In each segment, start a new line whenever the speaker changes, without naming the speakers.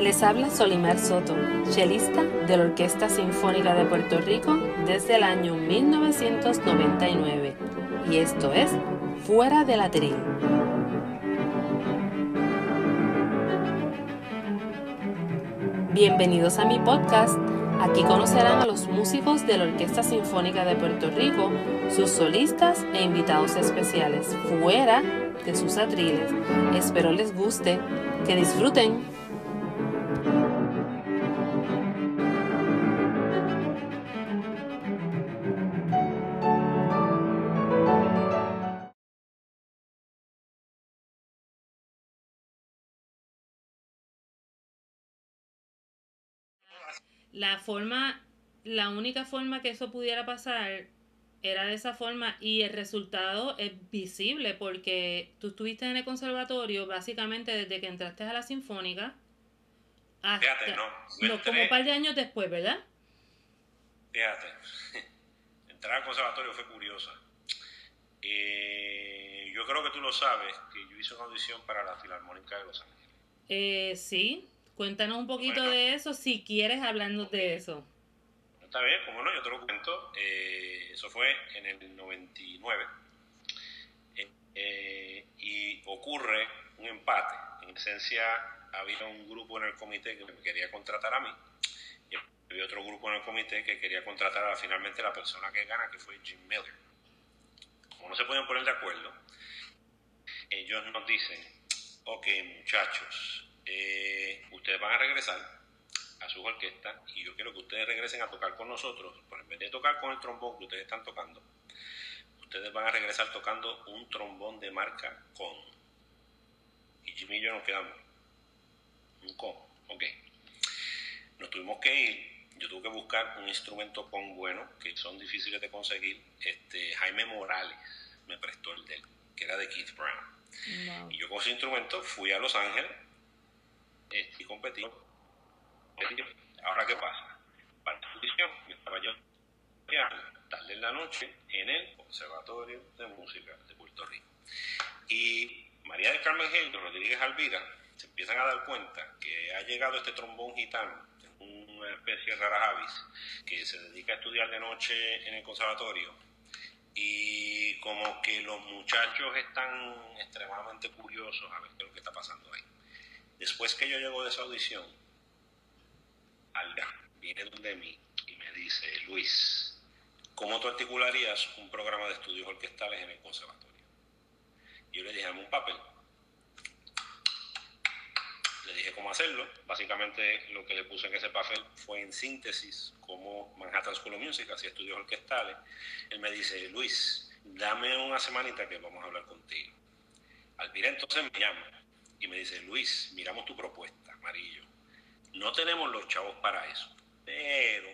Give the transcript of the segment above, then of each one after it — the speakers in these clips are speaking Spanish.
Les habla Solimar Soto, chelista de la Orquesta Sinfónica de Puerto Rico desde el año 1999 y esto es Fuera de la Tril. Bienvenidos a mi podcast. Aquí conocerán a los músicos de la Orquesta Sinfónica de Puerto Rico, sus solistas e invitados especiales, fuera de sus atriles. Espero les guste, que disfruten. La forma, la única forma que eso pudiera pasar era de esa forma y el resultado es visible porque tú estuviste en el conservatorio básicamente desde que entraste a la sinfónica hasta
Fíjate, no.
como un par de años después, ¿verdad?
Fíjate, entrar al conservatorio fue curiosa. Eh, yo creo que tú lo sabes, que yo hice una audición para la Filarmónica de Los Ángeles.
Eh, sí, cuéntanos un poquito
Bueno.
de eso si quieres hablando de eso.
Está bien, como no, yo te lo cuento. Eh, eso fue en el 99. Eh, eh, y ocurre un empate. En esencia, había un grupo en el comité que me quería contratar a mí. Y había otro grupo en el comité que quería contratar a finalmente la persona que gana, que fue Jim Miller. Como no se podían poner de acuerdo, ellos nos dicen, ok muchachos, eh, ustedes van a regresar a sus orquestas y yo quiero que ustedes regresen a tocar con nosotros, pero en vez de tocar con el trombón que ustedes están tocando, ustedes van a regresar tocando un trombón de marca con. Y Jimmy y yo nos quedamos. Un con, ok. Nos tuvimos que ir. Yo tuve que buscar un instrumento con bueno, que son difíciles de conseguir. Este, Jaime Morales me prestó el de él, que era de Keith Brown. Y yo con ese instrumento fui a Los Ángeles eh, y competí. Ahora, ¿qué pasa? Para la audición, estaba yo tarde en la noche en el Conservatorio de Música de Puerto Rico. Y María del Carmen y Rodríguez Alvira se empiezan a dar cuenta que ha llegado este trombón gitano, una especie de rara avis, que se dedica a estudiar de noche en el conservatorio y como que los muchachos están extremadamente curiosos a ver qué es lo que está pasando ahí. Después que yo llego de esa audición, Alga viene donde mí y me dice, Luis, ¿cómo tú articularías un programa de estudios orquestales en el conservatorio? Y yo le dije, dame un papel. Le dije cómo hacerlo. Básicamente lo que le puse en ese papel fue en síntesis cómo Manhattan School of Music hacía estudios orquestales. Él me dice, Luis, dame una semanita que vamos a hablar contigo. Alvira entonces me llama y me dice, Luis, miramos tu propuesta, amarillo. No tenemos los chavos para eso, pero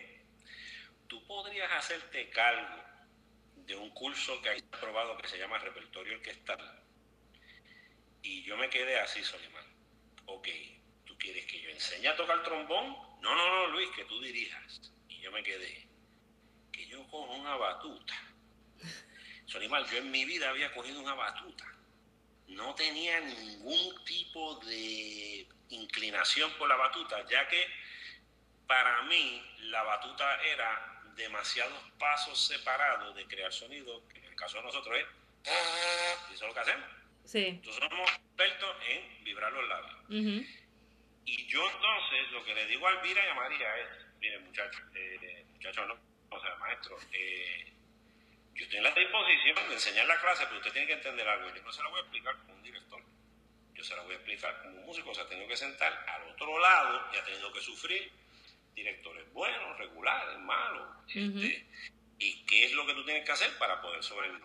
tú podrías hacerte cargo de un curso que hay aprobado que se llama repertorio orquestal. Y yo me quedé así, Solimán. Ok, ¿tú quieres que yo enseñe a tocar trombón? No, no, no, Luis, que tú dirijas. Y yo me quedé, que yo cojo una batuta. Solimán, yo en mi vida había cogido una batuta. No tenía ningún tipo de inclinación por la batuta, ya que para mí la batuta era demasiados pasos separados de crear sonido, que en el caso de nosotros es, y eso es lo que hacemos.
Sí.
Entonces somos expertos en vibrar los labios. Y yo entonces lo que le digo a Elvira y a María es, miren muchachos, eh, muchachos no, o sea, maestro, eh, yo estoy en la disposición de enseñar la clase, pero usted tiene que entender algo. Yo no se la voy a explicar como un director. Yo se la voy a explicar como un músico. Se ha tenido que sentar al otro lado y ha tenido que sufrir directores buenos, regulares, malos. este, y qué es lo que tú tienes que hacer para poder sobrevivir.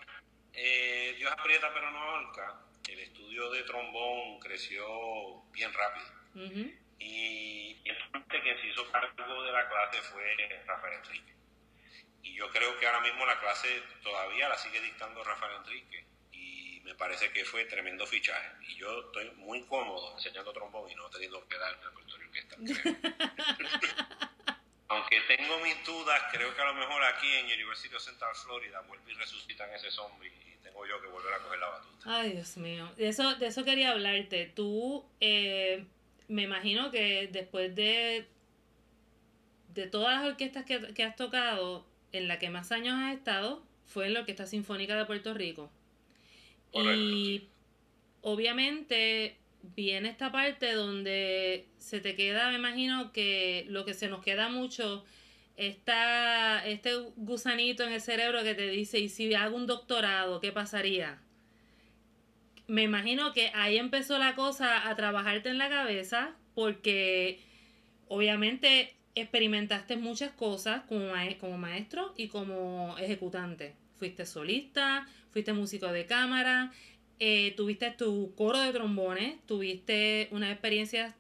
Eh, Dios aprieta pero no ahorca. El estudio de trombón creció bien rápido. Y, y el que se hizo cargo de la clase fue Rafael Enrique. Y yo creo que ahora mismo la clase todavía la sigue dictando Rafael Enrique. Y me parece que fue tremendo fichaje. Y yo estoy muy cómodo enseñando trombón y no teniendo que dar el repertorio orquestal. creo. Aunque tengo mis dudas, creo que a lo mejor aquí en University of Central Florida vuelve y resucitan ese zombie y tengo yo que volver a coger la batuta.
Ay, Dios mío. De eso, de eso quería hablarte. Tú, eh, me imagino que después de, de todas las orquestas que, que has tocado, en la que más años has estado, fue en la Orquesta Sinfónica de Puerto Rico. Y obviamente viene esta parte donde se te queda, me imagino que lo que se nos queda mucho está este gusanito en el cerebro que te dice, ¿y si hago un doctorado, qué pasaría? Me imagino que ahí empezó la cosa a trabajarte en la cabeza porque obviamente experimentaste muchas cosas como, maestro y como ejecutante. Fuiste solista, fuiste músico de cámara, eh, tuviste tu coro de trombones, tuviste una experiencia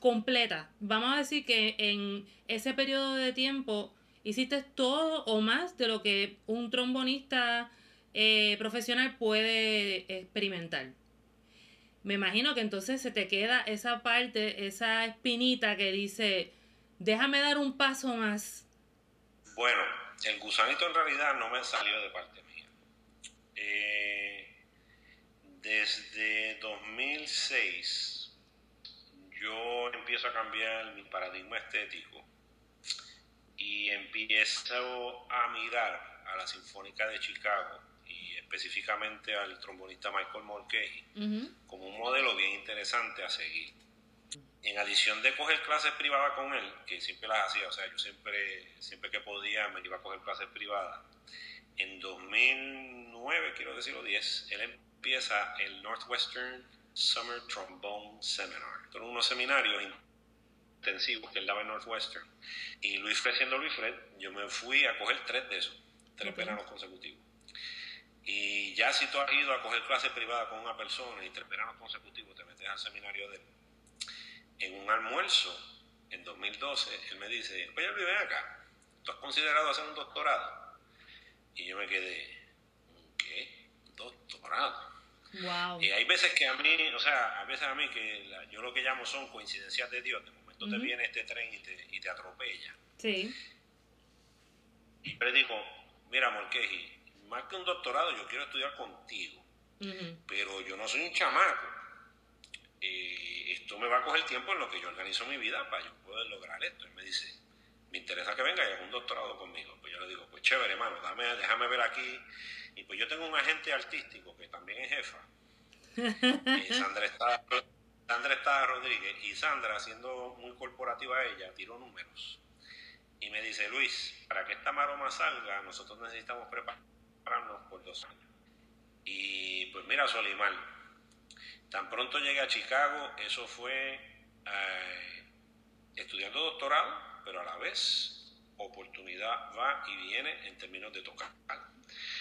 completa. Vamos a decir que en ese periodo de tiempo hiciste todo o más de lo que un trombonista eh, profesional puede experimentar. Me imagino que entonces se te queda esa parte, esa espinita que dice, déjame dar un paso más.
Bueno, el gusanito en realidad no me salió de parte mía. Eh, desde 2006 yo empiezo a cambiar mi paradigma estético y empiezo a mirar a la Sinfónica de Chicago y específicamente al trombonista Michael Mulcahy como un modelo bien interesante a seguir en adición de coger clases privadas con él, que siempre las hacía, o sea, yo siempre, siempre que podía me iba a coger clases privadas, en 2009, quiero decirlo, 10, él empieza el Northwestern Summer Trombone Seminar. Son unos seminarios intensivos que él daba en Northwestern. Y Luis Fred, siendo Luis Fred, yo me fui a coger tres de esos, tres veranos consecutivos. Y ya si tú has ido a coger clases privadas con una persona y tres veranos consecutivos te metes al seminario de él, en un almuerzo en 2012, él me dice, oye ven acá, ¿tú has considerado hacer un doctorado? Y yo me quedé, ¿qué? Doctorado. Wow. Y hay veces que a mí, o sea, hay veces a mí que yo lo que llamo son coincidencias de Dios, de momento te viene este tren y te, y te atropella. Sí. Y yo le digo, mira, Morqueji, más que un doctorado, yo quiero estudiar contigo, pero yo no soy un chamaco. Eh, esto me va a coger tiempo en lo que yo organizo mi vida para yo poder lograr esto. Y me dice, me interesa que venga y haga un doctorado conmigo. Pues yo le digo, pues chévere, hermano, dame, déjame ver aquí. Y pues yo tengo un agente artístico que también es jefa. y Sandra está, Sandra está Rodríguez. Y Sandra, siendo muy corporativa ella, tiró números. Y me dice, Luis, para que esta maroma salga, nosotros necesitamos prepararnos por dos años. Y pues mira, Solimar, Tan pronto llegué a Chicago, eso fue eh, estudiando doctorado, pero a la vez oportunidad va y viene en términos de tocar.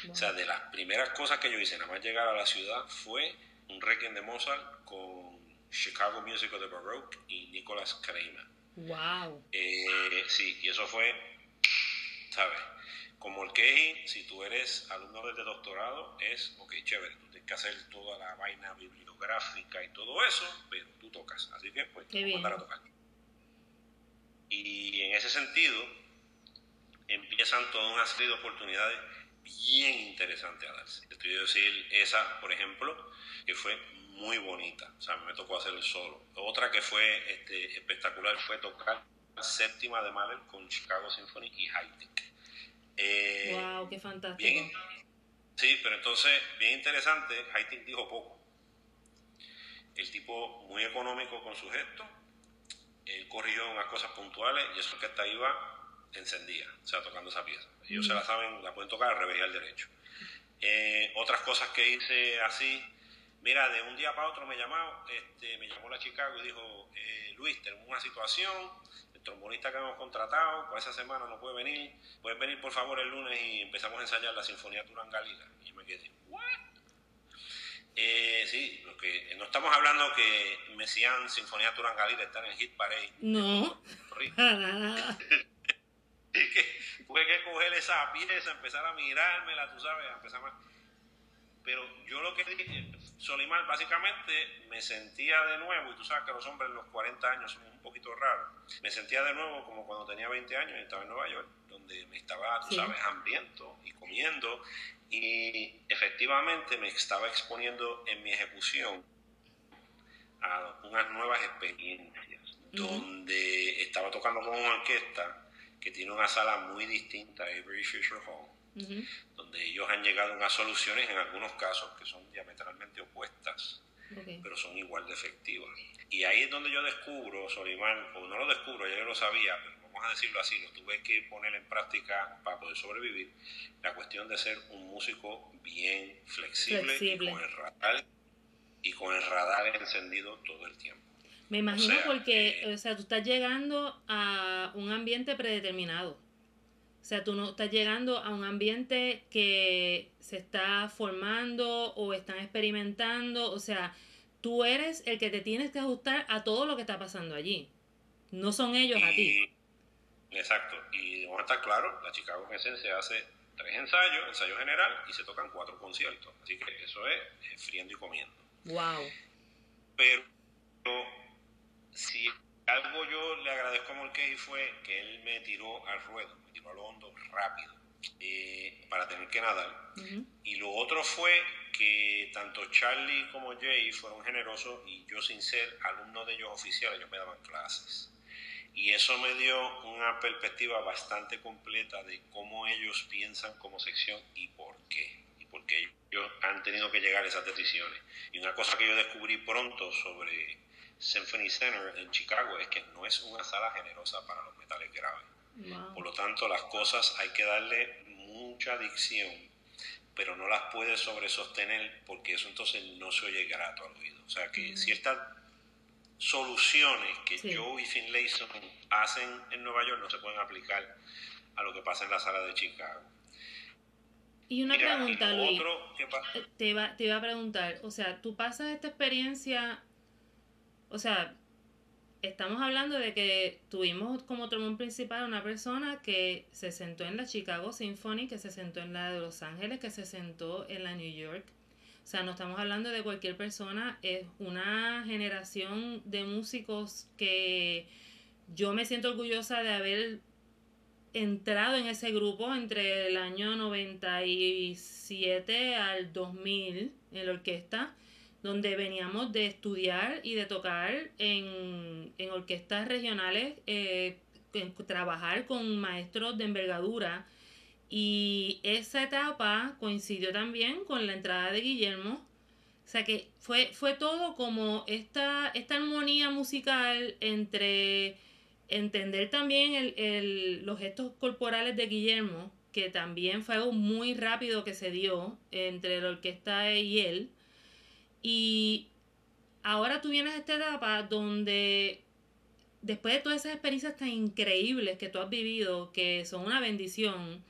O sea, de las primeras cosas que yo hice, nada más llegar a la ciudad, fue un requiem de Mozart con Chicago Music of the Baroque y Nicholas Kramer. Wow. Eh, sí, y eso fue, ¿sabes? Como el que si tú eres alumno de doctorado, es, ok, chévere, tú tienes que hacer toda la vaina bibliográfica y todo eso, pero tú tocas. Así que, pues, te voy a tocar. Y en ese sentido, empiezan toda una serie de oportunidades bien interesantes a darse. Estoy a decir esa, por ejemplo, que fue muy bonita. O sea, me tocó hacer el solo. Otra que fue este, espectacular fue tocar la séptima de Mahler con Chicago Symphony y Hightech
wow, eh, qué fantástico.
sí, pero entonces, bien interesante, Haiti dijo poco. El tipo muy económico con su gesto, él corrigió unas cosas puntuales y eso que está iba encendía, o sea, tocando esa pieza. Ellos se la saben, la pueden tocar al revés y al derecho. Eh, otras cosas que hice así, mira, de un día para otro me llamó, este, me llamó la Chicago y dijo, eh, Luis, tenemos una situación, trombonista que hemos contratado, pues esa semana no puede venir, puedes venir por favor el lunes y empezamos a ensayar la Sinfonía Turangalila. Y yo me quedé, ¿what? Eh, sí, lo que, no estamos hablando que Messiaen Sinfonía Turangalila está en el hit parade. No. y que tuve que coger esa pieza, empezar a mirármela, tú sabes, empezar a... Pero yo lo que dije, Solimar, básicamente me sentía de nuevo, y tú sabes que los hombres en los 40 años son un poquito raros, me sentía de nuevo como cuando tenía 20 años y estaba en Nueva York, donde me estaba, tú sabes, hambriento y comiendo, y efectivamente me estaba exponiendo en mi ejecución a unas nuevas experiencias, donde estaba tocando con una orquesta que tiene una sala muy distinta a Avery Fisher Hall, donde ellos han llegado a unas soluciones en algunos casos que son diametralmente opuestas, pero son igual de efectivas. Y ahí es donde yo descubro, Solimán, o no lo descubro, ya yo lo sabía, pero vamos a decirlo así, lo tuve que poner en práctica para poder sobrevivir, la cuestión de ser un músico bien flexible, Y, con el radar, y con el radar encendido todo el tiempo.
Me imagino porque, o sea, tú estás llegando a un ambiente predeterminado. O sea, tú no estás llegando a un ambiente que se está formando o están experimentando. O sea, tú eres el que te tienes que ajustar a todo lo que está pasando allí. No son ellos a ti.
Exacto. Y vamos a estar claro, la Chicago se hace tres ensayos, ensayo general, y se tocan cuatro conciertos. Así que eso es friendo y comiendo.
Wow.
Pero si algo yo le agradezco a Mulcahy fue que él me tiró al ruedo, tiró al hondo rápido eh, para tener que nadar. Y lo otro fue que tanto Charlie como Jay fueron generosos y yo sin ser alumno de ellos oficiales, ellos me daban clases. Y eso me dio una perspectiva bastante completa de cómo ellos piensan como sección y por qué. Y por qué ellos han tenido que llegar a esas decisiones. Y una cosa que yo descubrí pronto sobre Symphony Center en Chicago es que no es una sala generosa para los metales graves. Por lo tanto, las cosas hay que darle mucha adicción, pero no las puede sobresostener porque eso entonces no se oye grato al oído. O sea que ciertas soluciones que Joe y Finlayson hacen en Nueva York no se pueden aplicar a lo que pasa en la sala de Chicago.
Y una pregunta, Luis. Eh, te, te iba a preguntar, o sea, tú pasas esta experiencia o sea, estamos hablando de que tuvimos como trombón principal una persona que se sentó en la Chicago Symphony, que se sentó en la de Los Ángeles, que se sentó en la New York. O sea, no estamos hablando de cualquier persona, es una generación de músicos que yo me siento orgullosa de haber entrado en ese grupo entre el año 97 al 2000 en la orquesta donde veníamos de estudiar y de tocar en, orquestas regionales, eh, trabajar con maestros de envergadura. Y esa etapa coincidió también con la entrada de Guillermo. O sea que fue, fue todo como esta, esta armonía musical entre entender también los gestos corporales de Guillermo, que también fue algo muy rápido que se dio entre la orquesta y él, y ahora tú vienes a esta etapa donde después de todas esas experiencias tan increíbles que tú has vivido, que son una bendición,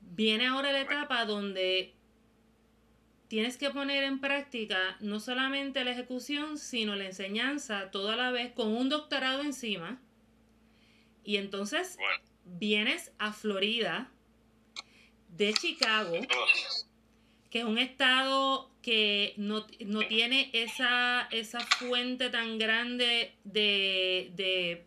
viene ahora la etapa donde tienes que poner en práctica no solamente la ejecución, sino la enseñanza toda la vez con un doctorado encima. Y entonces vienes a Florida, de Chicago, que es un estado que no, tiene esa, esa fuente tan grande de,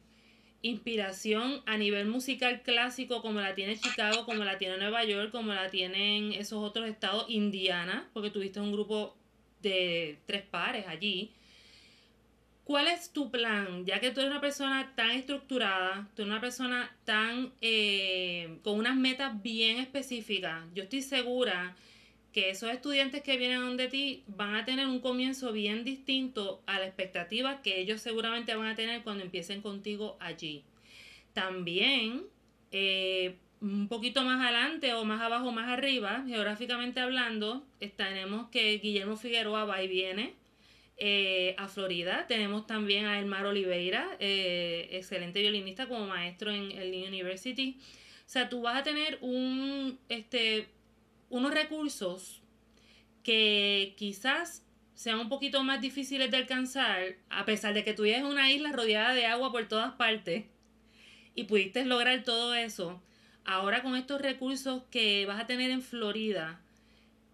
inspiración a nivel musical clásico como la tiene Chicago, como la tiene Nueva York, como la tienen esos otros estados, Indiana, porque tuviste un grupo de tres pares allí. ¿Cuál es tu plan? Ya que tú eres una persona tan estructurada, tú eres una persona tan eh, con unas metas bien específicas, yo estoy segura que esos estudiantes que vienen donde ti van a tener un comienzo bien distinto a la expectativa que ellos seguramente van a tener cuando empiecen contigo allí. También, eh, un poquito más adelante o más abajo, más arriba, geográficamente hablando, tenemos que Guillermo Figueroa va y viene eh, a Florida. Tenemos también a Elmar Oliveira, eh, excelente violinista como maestro en el University. O sea, tú vas a tener un, este, unos recursos que quizás sean un poquito más difíciles de alcanzar, a pesar de que tú una isla rodeada de agua por todas partes y pudiste lograr todo eso, ahora con estos recursos que vas a tener en Florida,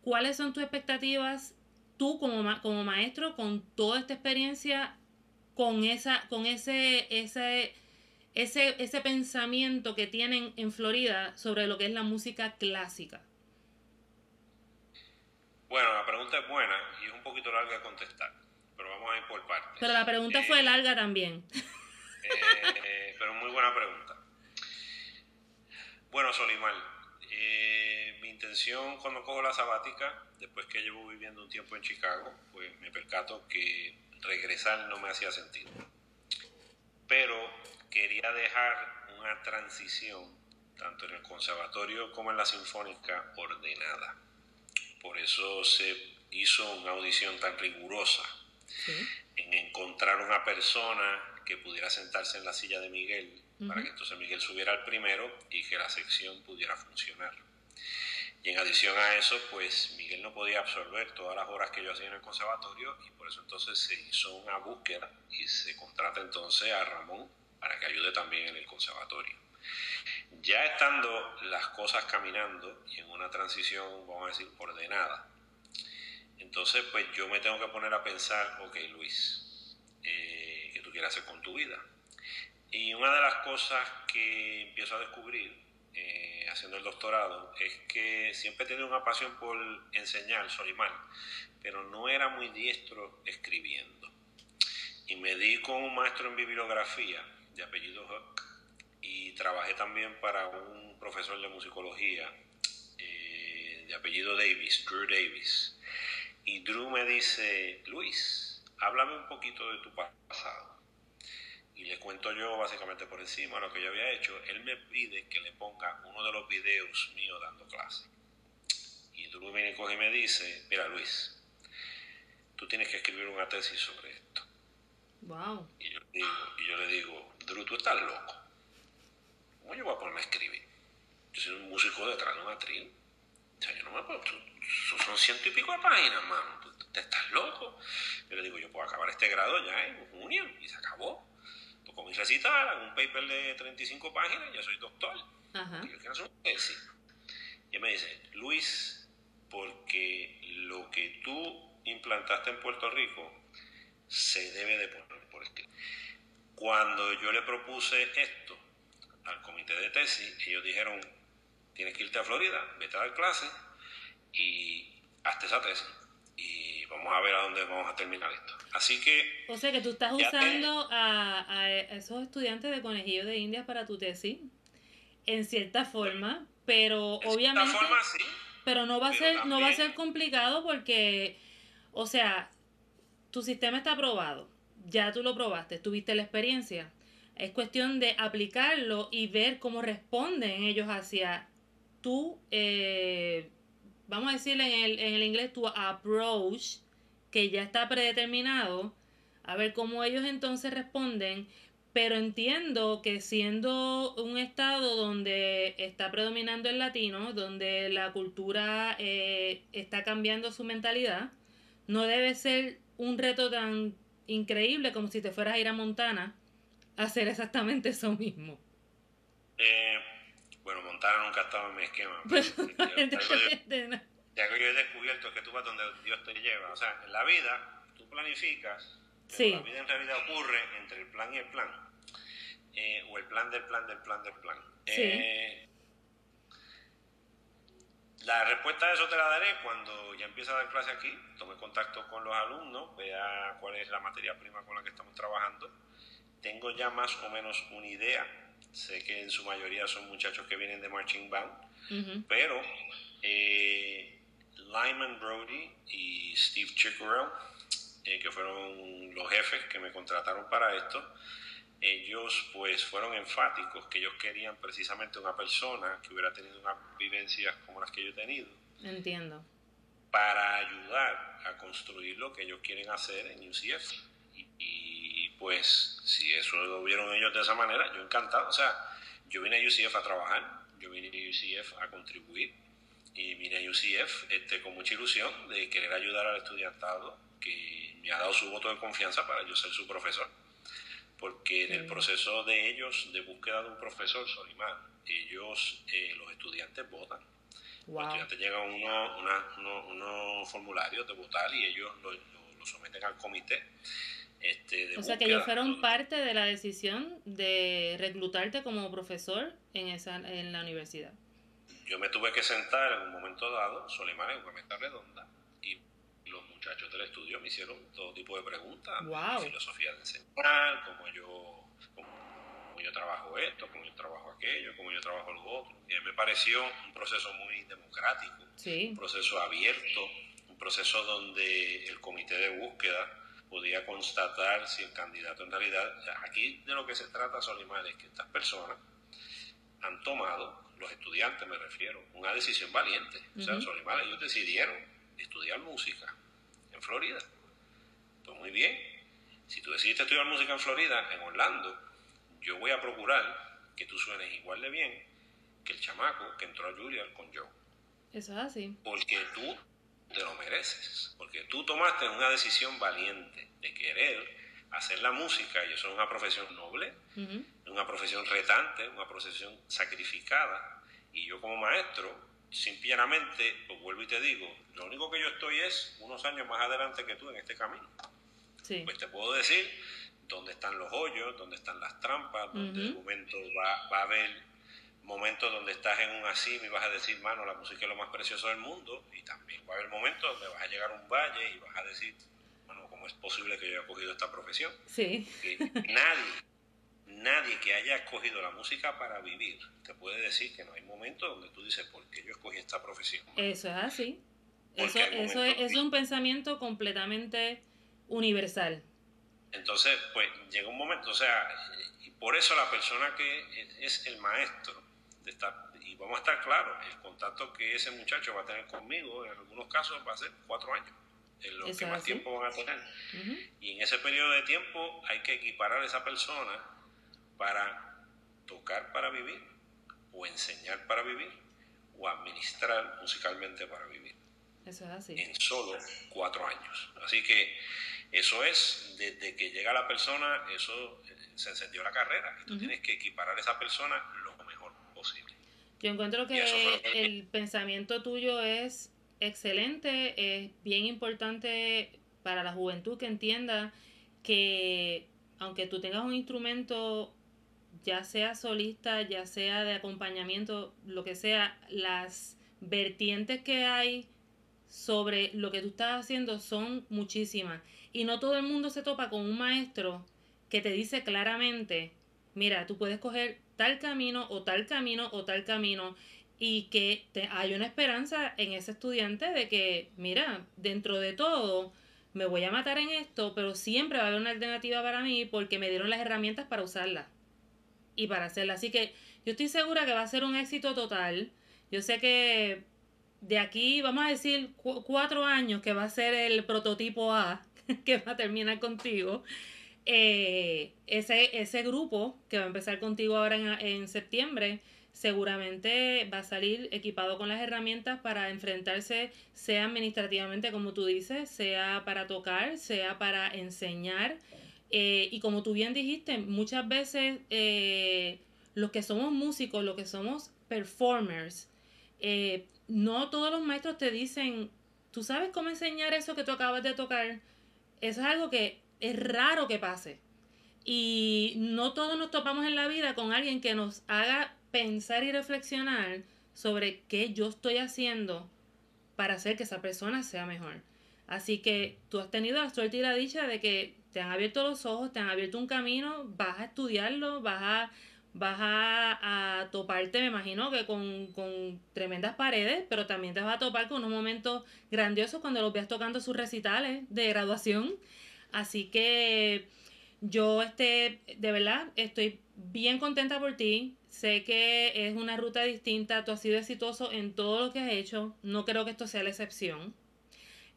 ¿cuáles son tus expectativas tú como, como maestro con toda esta experiencia, con, esa, con ese, ese, ese, ese pensamiento que tienen en Florida sobre lo que es la música clásica?
Bueno, la pregunta es buena y es un poquito larga de contestar. pero vamos a ir por partes.
Pero la pregunta fue eh, larga también.
Eh, pero muy buena pregunta. Bueno, Solimar, eh, mi intención cuando cojo la sabática, después que llevo viviendo un tiempo en Chicago, pues me percato que regresar no me hacía sentido. Pero quería dejar una transición, tanto en el conservatorio como en la sinfónica, ordenada. Por eso se hizo una audición tan rigurosa en encontrar una persona que pudiera sentarse en la silla de Miguel para que entonces Miguel subiera al primero y que la sección pudiera funcionar. Y en adición a eso, pues Miguel no podía absorber todas las horas que yo hacía en el conservatorio y por eso entonces se hizo una búsqueda y se contrata entonces a Ramón para que ayude también en el conservatorio. Ya estando las cosas caminando y en una transición, vamos a decir, ordenada, entonces pues yo me tengo que poner a pensar, ok Luis, eh, ¿qué tú quieres hacer con tu vida? Y una de las cosas que empiezo a descubrir eh, haciendo el doctorado es que siempre tenido una pasión por enseñar, Solimar, pero no era muy diestro escribiendo. Y me di con un maestro en bibliografía de apellido Huck trabajé también para un profesor de musicología eh, de apellido Davis, Drew Davis. Y Drew me dice, Luis, háblame un poquito de tu pasado y le cuento yo básicamente por encima lo que yo había hecho, él me pide que le ponga uno de los videos míos dando clase. Y Drew viene y me dice, mira Luis, tú tienes que escribir una tesis sobre esto.
Wow.
Y yo, digo, y yo le digo, Drew, tú estás loco. ¿Cómo yo voy a ponerme a escribir? Yo soy un músico detrás de un atril. O sea, yo no me puedo... son ciento y pico de páginas, mano. ¿Tú, te estás loco? Yo le digo, yo puedo acabar este grado ya en junio y se acabó con mi recital, un paper de 35 páginas, ya soy doctor. Y yo quiero hacer un tesis. Y él me dice, Luis, porque lo que tú implantaste en Puerto Rico se debe de poner por escrito. Cuando yo le propuse esto al comité de tesis, ellos dijeron, tienes que irte a Florida, vete a dar clases y hazte esa tesis. Y vamos a ver a dónde vamos a terminar esto. Así que...
O sea que tú estás usando a, esos estudiantes de conejillo de Indias para tu tesis, en cierta forma, pero obviamente...
Forma, sí,
pero no va a ser, no va a ser complicado porque, o sea, tu sistema está aprobado, ya tú lo probaste, tuviste la experiencia. Es cuestión de aplicarlo y ver cómo responden ellos hacia tu, eh, vamos a decirle en el, en el inglés, tu approach que ya está predeterminado, a ver cómo ellos entonces responden, pero entiendo que siendo un estado donde está predominando el latino, donde la cultura eh, está cambiando su mentalidad, no debe ser un reto tan increíble como si te fueras a ir a Montana hacer exactamente eso mismo.
Eh, bueno, Montana nunca ha estado en mi esquema. ya que yo he descubierto que tú vas donde Dios te lleva. O sea, en la vida tú planificas, pero la vida en realidad ocurre entre el plan y el plan. Eh, o el plan del plan del plan del plan. Eh, la respuesta a eso te la daré cuando ya empiece a dar clase aquí, tome contacto con los alumnos, vea cuál es la materia prima con la que estamos trabajando. Tengo ya más o menos una idea. Sé que en su mayoría son muchachos que vienen de Marching Band, pero eh, Lyman Brody y Steve Chickerell, eh, que fueron los jefes que me contrataron para esto, ellos pues fueron enfáticos que ellos querían precisamente una persona que hubiera tenido unas vivencias como las que yo he tenido.
Entiendo.
Para ayudar a construir lo que ellos quieren hacer en UCF. Y, y pues si eso lo vieron ellos de esa manera, yo encantado. O sea, yo vine a UCF a trabajar, yo vine a UCF a contribuir y vine a UCF este, con mucha ilusión de querer ayudar al estudiantado que me ha dado su voto de confianza para yo ser su profesor. Porque en el proceso de ellos, de búsqueda de un profesor, Solimar, ellos, eh, los estudiantes votan. Los estudiantes llegan unos uno, uno, formularios de votar y ellos lo, someten al comité. Este,
o sea que ellos fueron parte de la decisión de reclutarte como profesor en, esa, en la universidad yo
me tuve que sentar en un momento dado, Solimar en una mesa redonda, y los muchachos del estudio me hicieron todo tipo de preguntas.
Wow.
Filosofía de enseñar, cómo yo, cómo yo trabajo esto, cómo yo trabajo aquello, cómo yo trabajo lo otro. Y me pareció un proceso muy democrático, un proceso abierto, un proceso donde el comité de búsqueda podía constatar si el candidato en realidad, aquí de lo que se trata, Solimar, es que estas personas han tomado, los estudiantes me refiero, una decisión valiente. O sea, Solimar, ellos decidieron estudiar música en Florida. Pues muy bien, si tú decidiste estudiar música en Florida, en Orlando, yo voy a procurar que tú suenes igual de bien que el chamaco que entró a Juilliard con Joe.
Eso es así.
Porque tú te lo mereces, porque tú tomaste una decisión valiente de querer hacer la música, y eso es una profesión noble, una profesión retante, una profesión sacrificada, y yo como maestro, simplemente, pues vuelvo y te digo, lo único que yo estoy es unos años más adelante que tú en este camino. Pues te puedo decir dónde están los hoyos, dónde están las trampas, dónde de momento va, va a haber momentos donde estás en un así y vas a decir, mano, la música es lo más precioso del mundo, y también va a haber momentos donde vas a llegar a un valle y vas a decir, bueno, ¿cómo es posible que yo haya cogido esta profesión?
Sí.
nadie, nadie que haya escogido la música para vivir te puede decir que no hay momentos donde tú dices, ¿por qué yo escogí esta profesión?
Eso es así. Eso, eso es, es un pensamiento completamente universal.
Entonces, pues llega un momento, o sea, y por eso la persona que es el maestro y vamos a estar claros, el contacto que ese muchacho va a tener conmigo en algunos casos va a ser cuatro años, en los que más tiempo van a tener. Y en ese periodo de tiempo hay que equiparar a esa persona para tocar para vivir, o enseñar para vivir, o administrar musicalmente para vivir.
Eso es así.
En solo cuatro años. Así que eso es, desde que llega la persona, eso eh, se encendió la carrera. Y tú tienes que equiparar a esa persona
yo encuentro que el pensamiento tuyo es excelente, es bien importante para la juventud que entienda que aunque tú tengas un instrumento, ya sea solista, ya sea de acompañamiento, lo que sea, las vertientes que hay sobre lo que tú estás haciendo son muchísimas. Y no todo el mundo se topa con un maestro que te dice claramente, mira, tú puedes coger tal camino o tal camino o tal camino y que te, hay una esperanza en ese estudiante de que, mira, dentro de todo, me voy a matar en esto, pero siempre va a haber una alternativa para mí porque me dieron las herramientas para usarla y para hacerla. Así que yo estoy segura que va a ser un éxito total. Yo sé que de aquí, vamos a decir, cuatro años que va a ser el prototipo A que va a terminar contigo. Eh, ese, ese grupo que va a empezar contigo ahora en, en, septiembre seguramente va a salir equipado con las herramientas para enfrentarse, sea administrativamente, como tú dices, sea para tocar, sea para enseñar. Eh, y como tú bien dijiste, muchas veces eh, los que somos músicos, los que somos performers, no todos los maestros te dicen, tú sabes cómo enseñar eso que tú acabas de tocar. Eso es algo que es raro que pase. Y no todos nos topamos en la vida con alguien que nos haga pensar y reflexionar sobre qué yo estoy haciendo para hacer que esa persona sea mejor. Así que tú has tenido la suerte y la dicha de que te han abierto los ojos, te han abierto un camino, vas a estudiarlo, vas a, vas a, toparte, me imagino que con, con, tremendas paredes, pero también te vas a topar con unos momentos grandiosos cuando los veas tocando sus recitales de graduación Así que yo, este, de verdad, estoy bien contenta por ti. Sé que es una ruta distinta. Tú has sido exitoso en todo lo que has hecho. No creo que esto sea la excepción.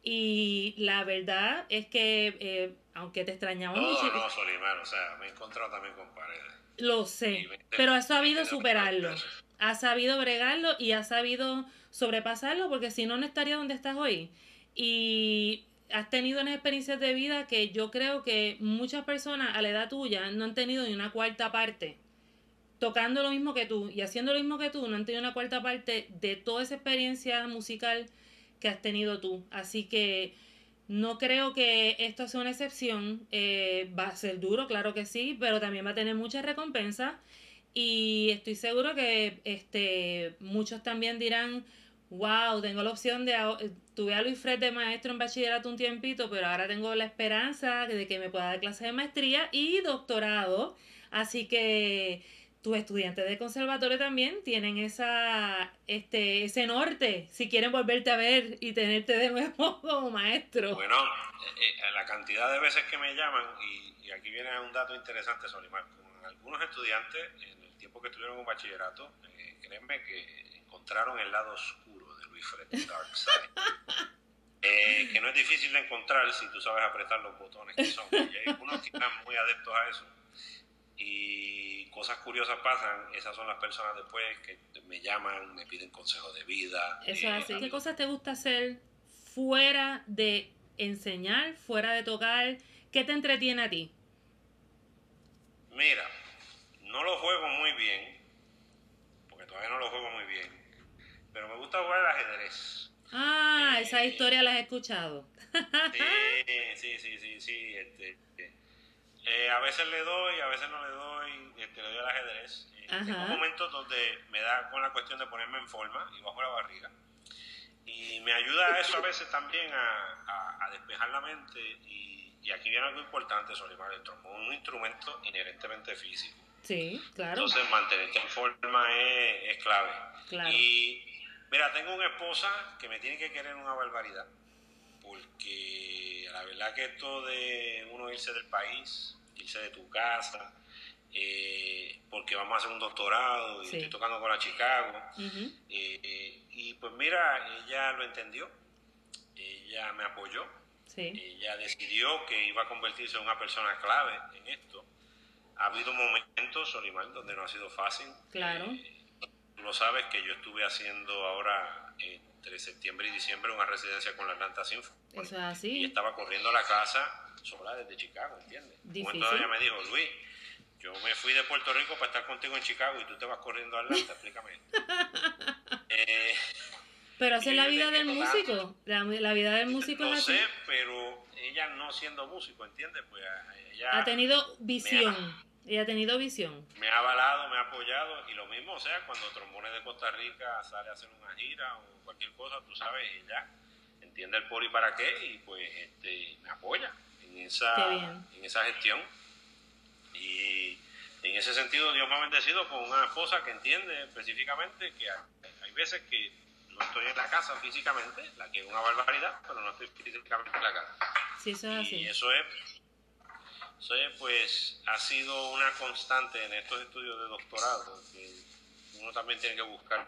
Y la verdad es que, eh, aunque te extrañamos
mucho. No, no, Solimar, o sea, me he encontrado también con paredes.
Lo sé, pero has sabido superarlo. Has sabido bregarlo y has sabido sobrepasarlo porque si no, no estaría donde estás hoy. Y has tenido unas experiencias de vida que yo creo que muchas personas a la edad tuya no han tenido ni una cuarta parte. Tocando lo mismo que tú y haciendo lo mismo que tú, no han tenido una cuarta parte de toda esa experiencia musical que has tenido tú. Así que no creo que esto sea una excepción. Eh, va a ser duro, claro que sí, pero también va a tener muchas recompensas. Y estoy seguro que este, muchos también dirán, wow, tengo la opción de, eh, tuve a Luis Fred de maestro en bachillerato un tiempito, pero ahora tengo la esperanza de que me pueda dar clases de maestría y doctorado. Así que tus estudiantes de conservatorio también tienen esa, este, ese norte, si quieren volverte a ver y tenerte de nuevo como maestro.
Bueno, eh, eh, la cantidad de veces que me llaman, y, aquí viene un dato interesante, Solimar, con algunos estudiantes, en el tiempo que estuvieron en bachillerato, eh, créeme que encontraron el lado oscuro Dark Side. que no es difícil de encontrar si tú sabes apretar los botones que son. Y hay algunos que están muy adeptos a eso. Y cosas curiosas pasan, esas son las personas después que me llaman, me piden consejos de vida.
Eso es así. ¿Qué cosas te gusta hacer fuera de enseñar, fuera de tocar? ¿Qué te entretiene a ti?
Mira, no lo juego muy bien, porque todavía no lo juego muy bien, pero me gusta jugar al ajedrez.
Ah, esa eh, historia la he escuchado.
sí, sí, sí, sí, este, eh, a veces le doy, a veces no le doy, este, le doy al ajedrez. Eh, tengo momentos donde me da con la cuestión de ponerme en forma y bajo la barriga. Y me ayuda eso a veces también a, a, despejar la mente. Y, aquí viene algo importante, Solimar, el trombón un instrumento inherentemente físico.
Sí, claro.
Entonces mantenerte en forma es, es clave.
Claro.
Y mira, tengo una esposa que me tiene que querer una barbaridad. Porque la verdad que esto de uno irse del país, irse de tu casa, eh, porque vamos a hacer un doctorado y estoy tocando con la Chicago. Eh, y pues mira, ella lo entendió, ella me apoyó, ella decidió que iba a convertirse en una persona clave en esto. Ha habido momentos, Solimar, donde no ha sido fácil.
Claro.
Lo sabes que yo estuve haciendo ahora entre septiembre y diciembre una residencia con la Atlanta Symphony.
Eso es así.
Y estaba corriendo la casa sola desde Chicago, ¿entiendes?
Difícil.
ella me dijo, Luis, yo me fui de Puerto Rico para estar contigo en Chicago y tú te vas corriendo a Atlanta, explícame. eh,
pero hace la vida del músico, la, vida del músico
no sé, pero ella no siendo músico, ¿entiendes? Pues ella
ha tenido visión. Ella ha tenido visión.
Me ha avalado, me ha apoyado y lo mismo, o sea, cuando Trombones de Costa Rica sale a hacer una gira o cualquier cosa, tú sabes, ella entiende el poli para qué y pues este, me apoya en esa, en esa gestión. Y en ese sentido Dios me ha bendecido con una esposa que entiende específicamente que hay, veces que no estoy en la casa físicamente, la que es una barbaridad, pero no estoy físicamente en la casa.
Sí, eso es
y eso es, eso es, pues, ha sido una constante en estos estudios de doctorado, que uno también tiene que buscar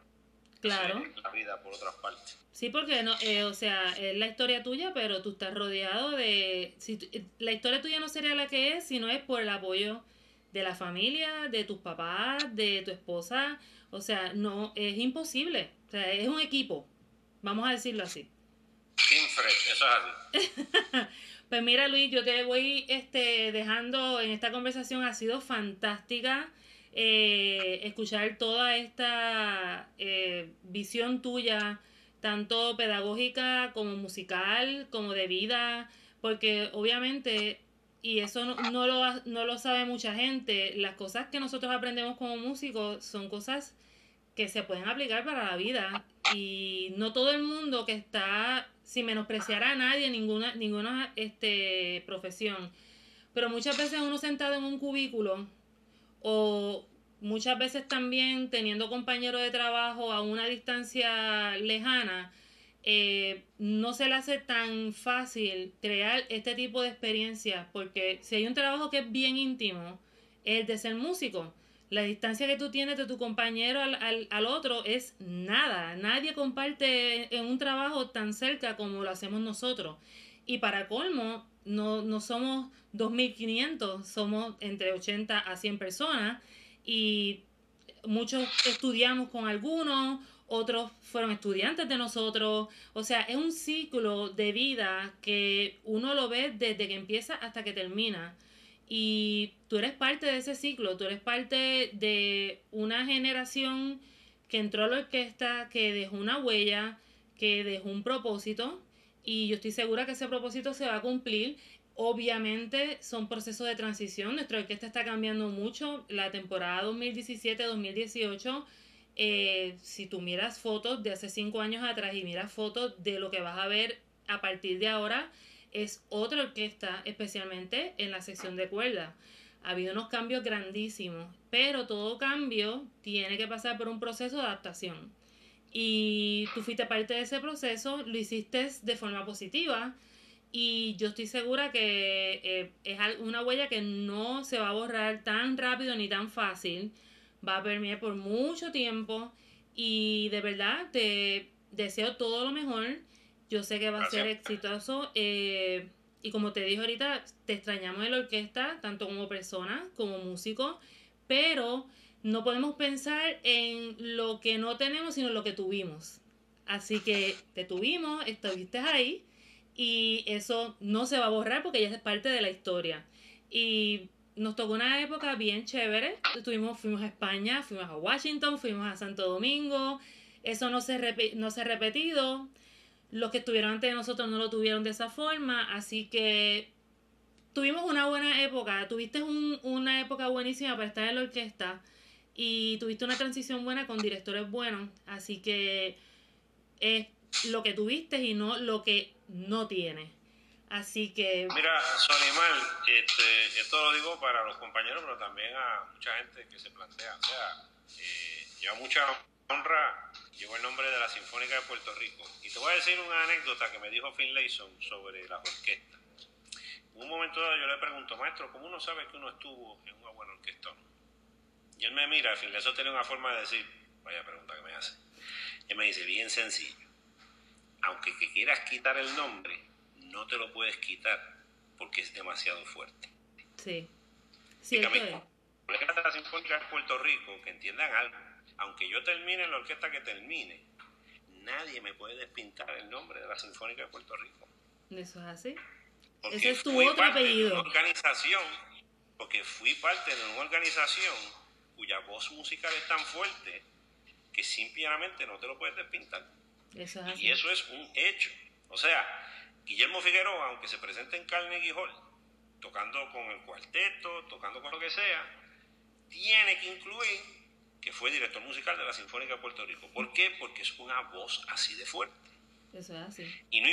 claro.
la vida por otras partes.
Sí, porque no, eh, o sea, es la historia tuya, pero tú estás rodeado de... Si, eh, la historia tuya no sería la que es si no es por el apoyo de la familia, de tus papás, de tu esposa. O sea, no, es imposible. O sea, es un equipo. Vamos a decirlo así.
Team Fred, eso es así.
pues mira, Luis, yo te voy este, dejando en esta conversación. Ha sido fantástica. Eh, escuchar toda esta eh, visión tuya, tanto pedagógica como musical, como de vida, porque obviamente, y eso no, lo, no lo sabe mucha gente, las cosas que nosotros aprendemos como músicos son cosas que se pueden aplicar para la vida y no todo el mundo que está sin menospreciar a nadie ninguna ninguna este profesión pero muchas veces uno sentado en un cubículo o muchas veces también teniendo compañeros de trabajo a una distancia lejana, eh, no se le hace tan fácil crear este tipo de experiencias, porque si hay un trabajo que es bien íntimo, es el de ser músico. La distancia que tú tienes de tu compañero al, al, al otro es nada. Nadie comparte en un trabajo tan cerca como lo hacemos nosotros. Y para colmo, no, no somos 2.500, somos entre 80 a 100 personas y muchos estudiamos con algunos, otros fueron estudiantes de nosotros, o sea, es un ciclo de vida que uno lo ve desde que empieza hasta que termina. Y tú eres parte de ese ciclo, tú eres parte de una generación que entró a la orquesta, que dejó una huella, que dejó un propósito, y yo estoy segura que ese propósito se va a cumplir. Obviamente son procesos de transición, nuestra orquesta está cambiando mucho, la temporada 2017-2018 eh, si tú miras fotos de hace cinco años atrás y miras fotos de lo que vas a ver a partir de ahora, es otra orquesta, especialmente en la sección de cuerda. Ha habido unos cambios grandísimos, pero todo cambio tiene que pasar por un proceso de adaptación. Y tú fuiste parte de ese proceso, lo hiciste de forma positiva y yo estoy segura que eh, es una huella que no se va a borrar tan rápido ni tan fácil. Va a permear por mucho tiempo y de verdad te deseo todo lo mejor. Yo sé que va a ser exitoso. Eh, y como te dije ahorita, te extrañamos en la orquesta, tanto como persona, como músico, pero no podemos pensar en lo que no tenemos, sino en lo que tuvimos. Así que te tuvimos, estuviste ahí y eso no se va a borrar porque ya es parte de la historia. Y nos tocó una época bien chévere. Estuvimos, fuimos a España, fuimos a Washington, fuimos a Santo Domingo. Eso no se, no se ha repetido. Los que estuvieron antes de nosotros no lo tuvieron de esa forma. Así que tuvimos una buena época. Tuviste una época buenísima para estar en la orquesta. Y tuviste una transición buena con directores buenos. Así que es lo que tuviste y no lo que no tiene. Así que...
Mira, Sonimar, este, esto lo digo para los compañeros, pero también a mucha gente que se plantea. O sea, eh, lleva mucha honra, llevo el nombre de la Sinfónica de Puerto Rico. Y te voy a decir una anécdota que me dijo Finlayson sobre la orquesta. En un momento dado yo le pregunto, maestro, ¿cómo uno sabe que uno estuvo en una buena orquesta? Y él me mira, Finlayson tiene una forma de decir, vaya pregunta que me hace. Y me dice, bien sencillo aunque que quieras quitar el nombre, no te lo puedes quitar porque es demasiado fuerte.
Sí.
Cierto es. La Sinfónica de Puerto Rico, que entiendan algo, aunque yo termine en la orquesta que termine, nadie me puede despintar el nombre de la Sinfónica de Puerto Rico.
Eso es así. Ese es tu otro apellido.
organización, porque fui parte de una organización cuya voz musical es tan fuerte que simplemente no te lo puedes despintar. Y eso es un hecho. O sea, Guillermo Figueroa, aunque se presente en Carnegie Hall, tocando con el cuarteto, tocando con lo que sea, tiene que incluir que fue director musical de la Sinfónica de Puerto Rico. ¿Por qué? Porque es una voz así de fuerte.
Eso es así.
Y no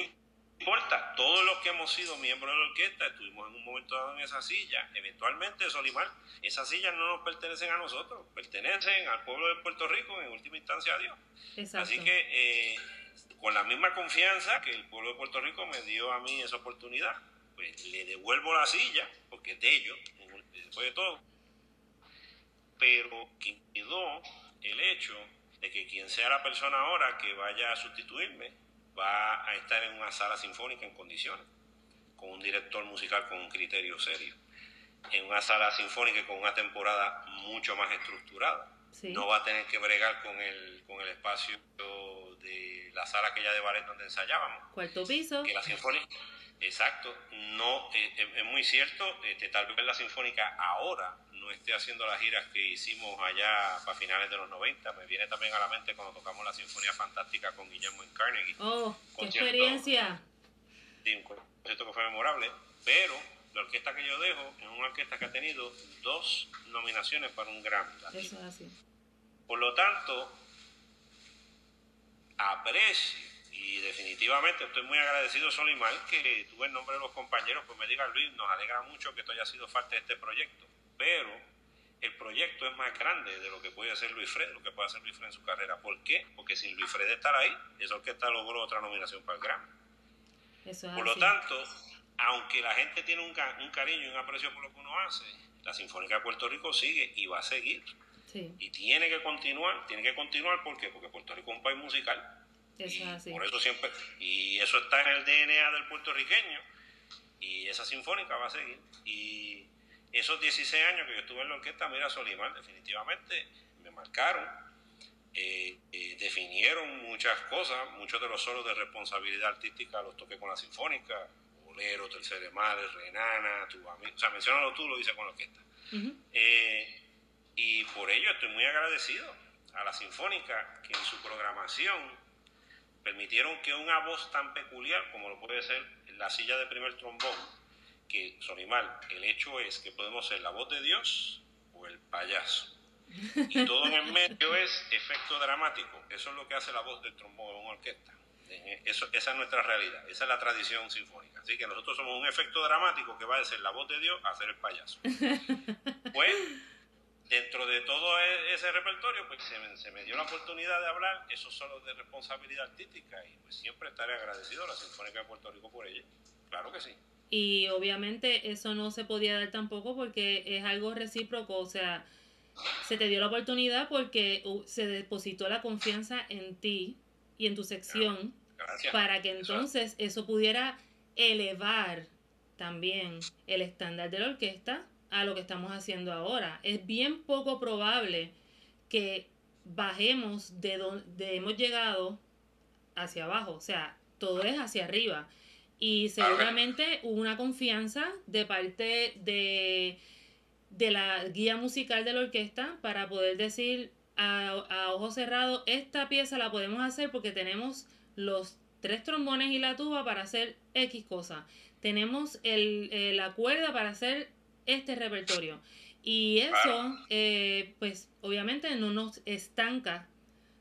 importa, todos los que hemos sido miembros de la orquesta estuvimos en un momento dado en esa silla. Eventualmente, Solimar, esas sillas no nos pertenecen a nosotros, pertenecen al pueblo de Puerto Rico, en última instancia a Dios. Así que, eh, con la misma confianza que el pueblo de Puerto Rico me dio a mí esa oportunidad, pues le devuelvo la silla, porque es de ellos, después de todo. Pero quedó el hecho de que quien sea la persona ahora que vaya a sustituirme, va a estar en una sala sinfónica en condiciones, con un director musical con un criterio serio, en una sala sinfónica con una temporada mucho más estructurada. No va a tener que bregar con el, con el espacio de la sala aquella de ballet donde ensayábamos.
Cuarto piso.
Que la sinfónica, exacto, no, eh, eh, es muy cierto, este, tal vez la sinfónica ahora esté haciendo las giras que hicimos allá para finales de los 90. Me viene también a la mente cuando tocamos la Sinfonía Fantástica con Guillermo en Carnegie.
¡Oh, qué experiencia!
Sí, un concierto que fue memorable, pero la orquesta que yo dejo es una orquesta que ha tenido dos nominaciones para un Grammy.
Eso es así.
Por lo tanto, aprecio y definitivamente estoy muy agradecido, Solimar, que tuve el nombre de los compañeros, pues me diga Luis, nos alegra mucho que esto haya sido parte de este proyecto pero el proyecto es más grande de lo que puede hacer Luis Fred, lo que puede hacer Luis Fred en su carrera. ¿Por qué? Porque sin Luis Fred estar ahí, esa orquesta logró otra nominación para el Grammy. por lo tanto, aunque la gente tiene un, un, cariño y un aprecio por lo que uno hace, la Sinfónica de Puerto Rico sigue y va a seguir. Y tiene que continuar, tiene que continuar ¿por qué? porque Puerto Rico es un país musical.
Así.
Por eso siempre, y eso está en el DNA del puertorriqueño, y esa sinfónica va a seguir. Y esos 16 años que yo estuve en la orquesta, mira, Solimar, definitivamente me marcaron, eh, eh, definieron muchas cosas, muchos de los solos de responsabilidad artística los toqué con la Sinfónica, Bolero, Tercer Madre, Renana, tu amigo, o sea, mencionalo tú, lo hice con la orquesta. Eh, y por ello estoy muy agradecido a la Sinfónica que en su programación permitieron que una voz tan peculiar como lo puede ser la silla de primer trombón, que, Sonimar, el hecho es que podemos ser la voz de Dios o el payaso. Y todo en el medio es efecto dramático. Eso es lo que hace la voz del trombón en una orquesta. Eso, esa es nuestra realidad, esa es la tradición sinfónica. Así que nosotros somos un efecto dramático que va a ser la voz de Dios a hacer el payaso. Pues, dentro de todo e, ese repertorio, pues se me, dio la oportunidad de hablar, eso solo de responsabilidad artística, y pues siempre estaré agradecido a la Sinfónica de Puerto Rico por ella. Claro que sí.
Y obviamente eso no se podía dar tampoco porque es algo recíproco, o sea, se te dio la oportunidad porque se depositó la confianza en ti y en tu sección para que entonces eso pudiera elevar también el estándar de la orquesta a lo que estamos haciendo ahora. Es bien poco probable que bajemos de donde hemos llegado hacia abajo, o sea, todo es hacia arriba. Y seguramente hubo una confianza de parte de, de la guía musical de la orquesta para poder decir a, a ojos cerrados, esta pieza la podemos hacer porque tenemos los tres trombones y la tuba para hacer X cosa. Tenemos el, eh, la cuerda para hacer este repertorio. Y eso, eh, pues obviamente no nos estanca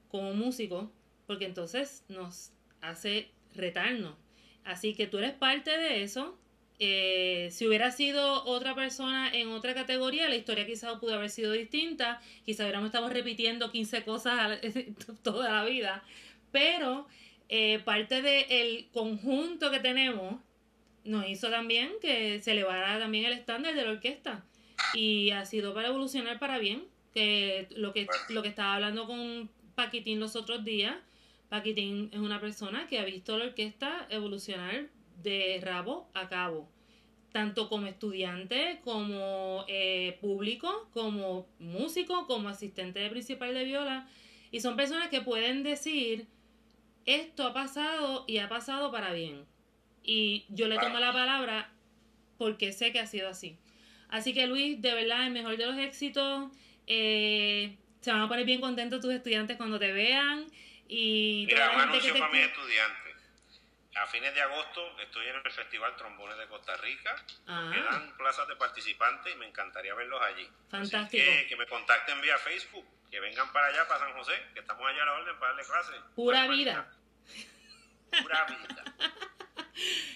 como músico, porque entonces nos hace retarnos. Así que tú eres parte de eso. Eh, si hubiera sido otra persona en otra categoría, la historia quizás pudo haber sido distinta. Quizás hubiéramos estado repitiendo 15 cosas toda la vida. Pero eh, parte del conjunto que tenemos nos hizo también que se elevara también el estándar de la orquesta. Y ha sido para evolucionar para bien. Que lo que, lo que estaba hablando con Paquitín los otros días, Paquitín es una persona que ha visto la orquesta evolucionar de rabo a cabo, tanto como estudiante, como eh, público, como músico, como asistente de principal de viola. Y son personas que pueden decir, esto ha pasado y ha pasado para bien. Y yo le tomo la palabra porque sé que ha sido así. Así que Luis, de verdad, el mejor de los éxitos. Eh, se van a poner bien contentos tus estudiantes cuando te vean. Y
Mira, un anuncio para mis estudiantes. A fines de agosto estoy en el Festival Trombones de Costa Rica. Ah. Quedan plazas de participantes y me encantaría verlos allí.
Fantástico.
que, me contacten vía Facebook, que vengan para allá, para San José, que estamos allá a la orden para darle clases.
Pura vida.
Pura vida.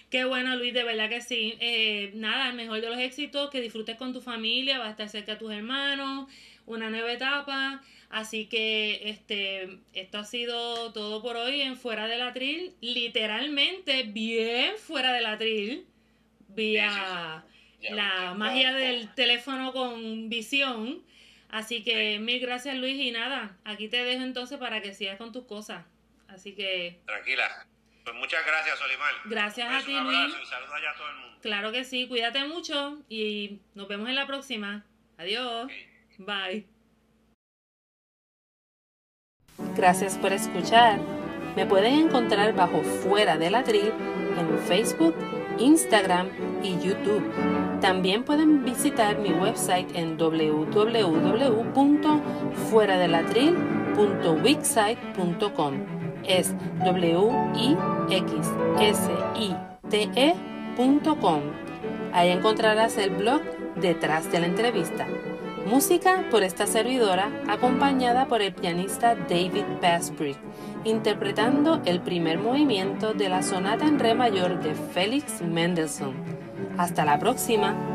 Qué bueno, Luis, de verdad que sí. Eh, nada, el mejor de los éxitos, que disfrutes con tu familia, vas a estar cerca de tus hermanos, una nueva etapa. Así que este, esto ha sido todo por hoy en Fuera del Atril, literalmente bien fuera del Atril, vía la magia del teléfono con visión. Así que mil gracias Luis y nada, aquí te dejo entonces para que sigas con tus cosas. Así que...
Tranquila. Pues muchas gracias, Solimar.
Gracias a ti,
Luis. Y saludos allá a todo el mundo.
Claro que sí, cuídate mucho y nos vemos en la próxima. Adiós. Bye. Gracias por escuchar. Me pueden encontrar bajo Fuera del Atril en Facebook, Instagram y YouTube. También pueden visitar mi website en www.fueradelatril.wixsite.com es wixsite.com. Ahí encontrarás el blog detrás de la entrevista. Música por esta servidora acompañada por el pianista David Basbrick, interpretando el primer movimiento de la sonata en re mayor de Félix Mendelssohn. Hasta la próxima.